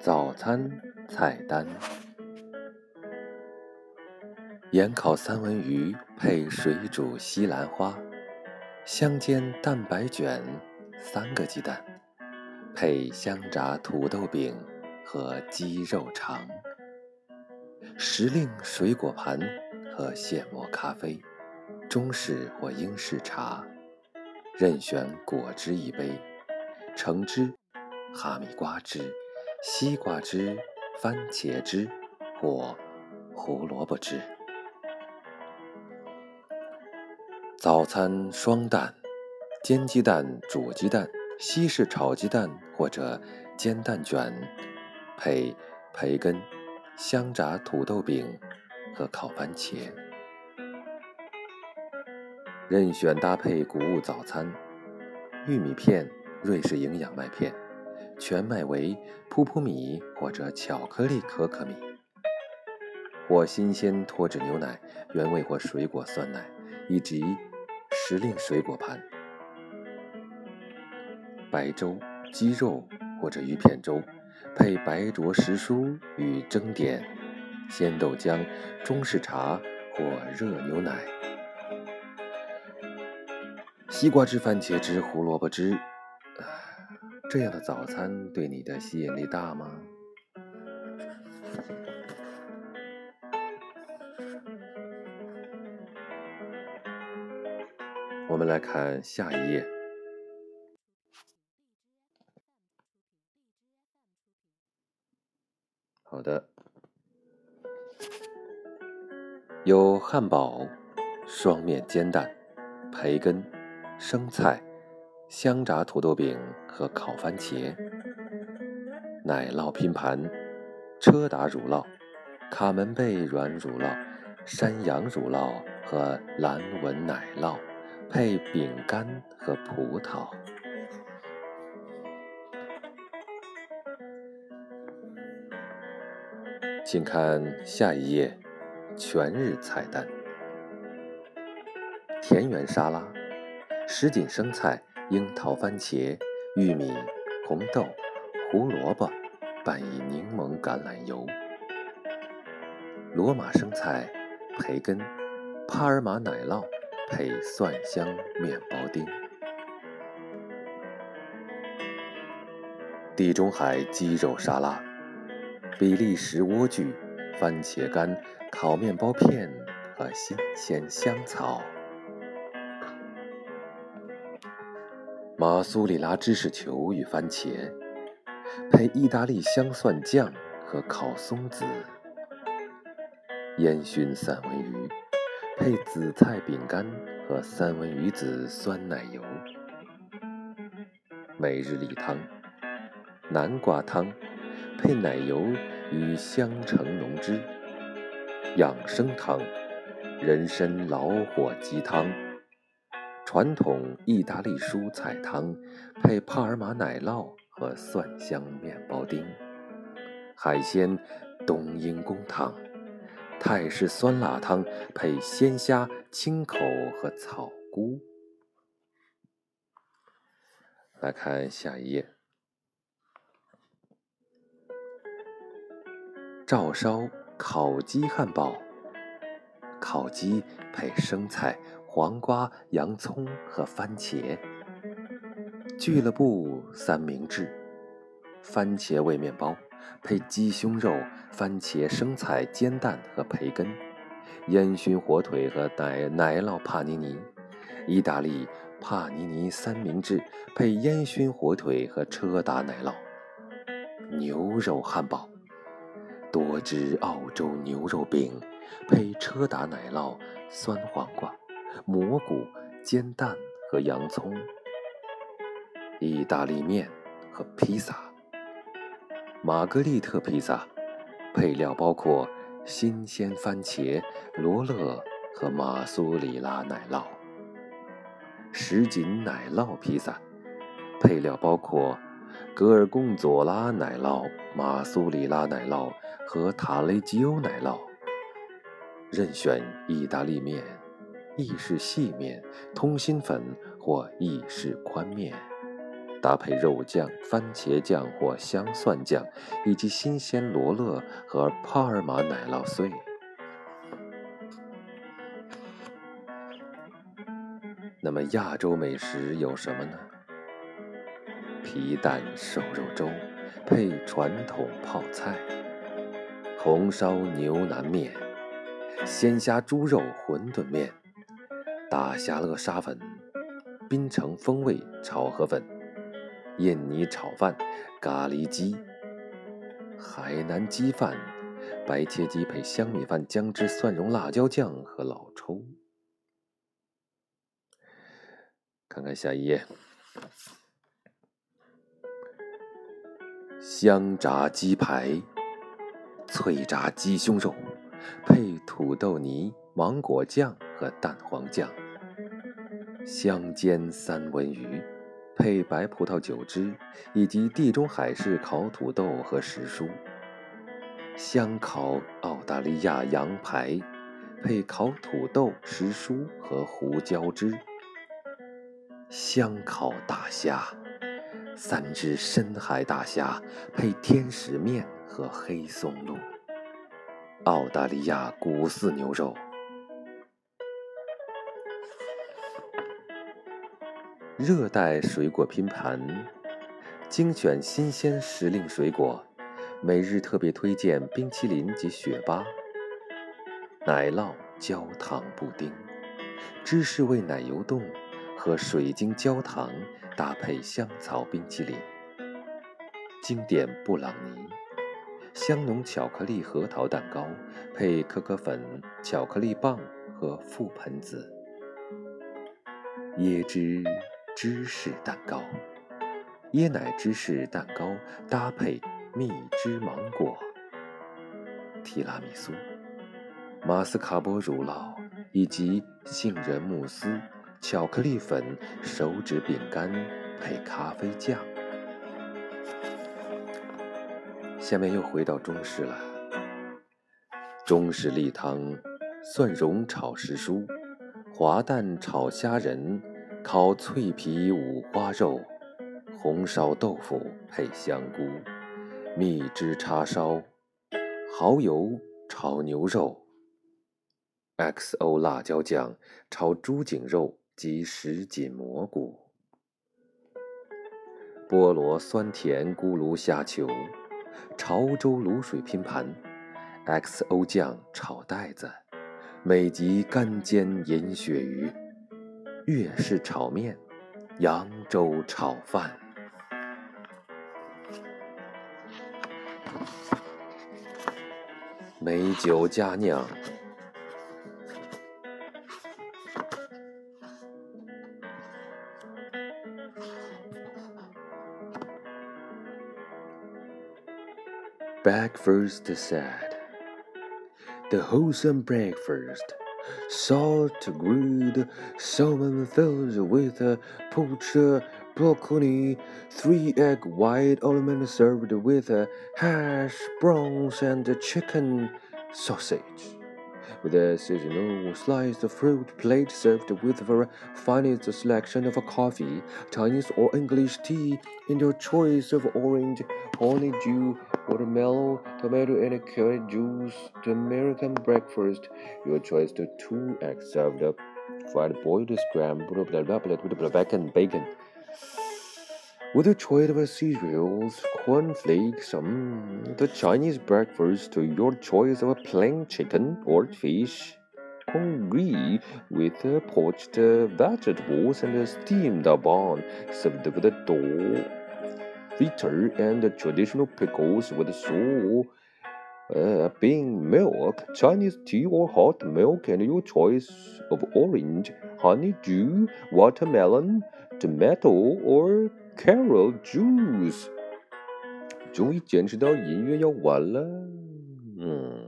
早餐菜单：盐烤三文鱼配水煮西兰花，香煎蛋白卷三个鸡蛋，配香炸土豆饼和鸡肉肠，时令水果盘和现磨咖啡，中式或英式茶，任选果汁一杯，橙汁、哈密瓜汁。西瓜汁、番茄汁或胡萝卜汁。早餐双蛋：煎鸡蛋、煮鸡蛋、西式炒鸡蛋或者煎蛋卷，配培根、香炸土豆饼和烤番茄。任选搭配谷物早餐：玉米片、瑞士营养麦片。全麦维、噗噗米或者巧克力可可米，或新鲜脱脂牛奶、原味或水果酸奶，以及时令水果盘。白粥、鸡肉或者鱼片粥，配白灼时蔬与蒸点、鲜豆浆、中式茶或热牛奶。西瓜汁、番茄汁、胡萝卜汁。这样的早餐对你的吸引力大吗？我们来看下一页。好的，有汉堡、双面煎蛋、培根、生菜。香炸土豆饼和烤番茄，奶酪拼盘，车达乳酪，卡门贝软乳酪，山羊乳酪和蓝纹奶酪，配饼干和葡萄。请看下一页，全日菜单：田园沙拉，什锦生菜。樱桃、番茄、玉米、红豆、胡萝卜拌以柠檬橄榄油；罗马生菜、培根、帕尔马奶酪配蒜香面包丁；地中海鸡肉沙拉、比利时莴苣、番茄干、烤面包片和新鲜香草。马苏里拉芝士球与番茄，配意大利香蒜酱和烤松子；烟熏三文鱼，配紫菜饼干和三文鱼子酸奶油；每日例汤：南瓜汤，配奶油与香橙浓汁；养生汤：人参老火鸡汤。传统意大利蔬菜汤，配帕尔马奶酪和蒜香面包丁；海鲜冬阴功汤，泰式酸辣汤配鲜虾、青口和草菇。来看下一页，照烧烤鸡汉堡，烤鸡配生菜。黄瓜、洋葱和番茄。俱乐部三明治：番茄味面包，配鸡胸肉、番茄生菜煎蛋和培根；烟熏火腿和奶奶酪帕尼尼；意大利帕尼尼三明治，配烟熏火腿和车达奶酪；牛肉汉堡，多汁澳洲牛肉饼，配车达奶酪、酸黄瓜。蘑菇、煎蛋和洋葱，意大利面和披萨，玛格丽特披萨，配料包括新鲜番茄、罗勒和马苏里拉奶酪；什锦奶酪披萨，配料包括格尔贡佐拉奶酪、马苏里拉奶酪和塔雷吉欧奶酪。任选意大利面、意式细面、通心粉或意式宽面，搭配肉酱、番茄酱或香蒜酱，以及新鲜罗勒和帕尔马奶酪碎。那么亚洲美食有什么呢？皮蛋瘦肉粥配传统泡菜，红烧牛腩面，鲜虾猪肉馄饨面，大虾乐沙粉，槟城风味炒河粉，印尼炒饭，咖喱鸡，海南鸡饭，白切鸡配香米饭，姜汁蒜蓉辣椒酱和老抽。看看下一页，香炸鸡排、脆炸鸡胸肉，配土豆泥、芒果酱和蛋黄酱；香煎三文鱼，配白葡萄酒汁，以及地中海式烤土豆和时蔬；香烤澳大利亚羊排，配烤土豆、时蔬和胡椒汁。香烤大虾，三只深海大虾配天使面和黑松露。澳大利亚古饲牛肉。热带水果拼盘，精选新鲜时令水果，每日特别推荐冰淇淋及雪芭、奶酪焦糖布丁、芝士味奶油冻。和水晶焦糖搭配香草冰淇淋，经典布朗尼，香浓巧克力核桃蛋糕配可可粉、巧克力棒和覆盆子，椰汁芝士蛋糕，椰奶芝士蛋糕搭配蜜汁芒果，提拉米苏，马斯卡波乳酪以及杏仁慕斯。巧克力粉、手指饼干配咖啡酱。下面又回到中式了。中式例汤：蒜蓉炒时蔬，滑蛋炒虾仁，烤脆皮五花肉，红烧豆腐配香菇，蜜汁叉烧，蚝油炒牛肉，XO 辣椒酱炒猪颈肉。及什锦蘑菇、菠萝酸甜咕噜虾球、潮州卤水拼盘、XO 酱炒带子、美极干煎银鳕鱼、粤式炒面、扬州炒饭、美酒佳酿。Breakfast said, The wholesome breakfast, salt grilled salmon filled with poached broccoli, three egg white almond served with hash browns and chicken sausage. With a seasonal sliced fruit plate served with the finest selection of coffee, Chinese or English tea, and your choice of orange, honeydew, watermelon, tomato, and carrot juice. The American breakfast, your choice of two eggs served up, fried boiled scrambled blah blah bacon bacon. With a choice of cereals, cornflakes, um, the Chinese breakfast, to your choice of a plain chicken or fish, congee with poached vegetables and steamed bun, served with a dough, fritter and traditional pickles with salt. Uh, bean milk, Chinese tea or hot milk, and your choice of orange, honeydew, watermelon, tomato, or Carol Juice，终于坚持到音乐要完了，嗯。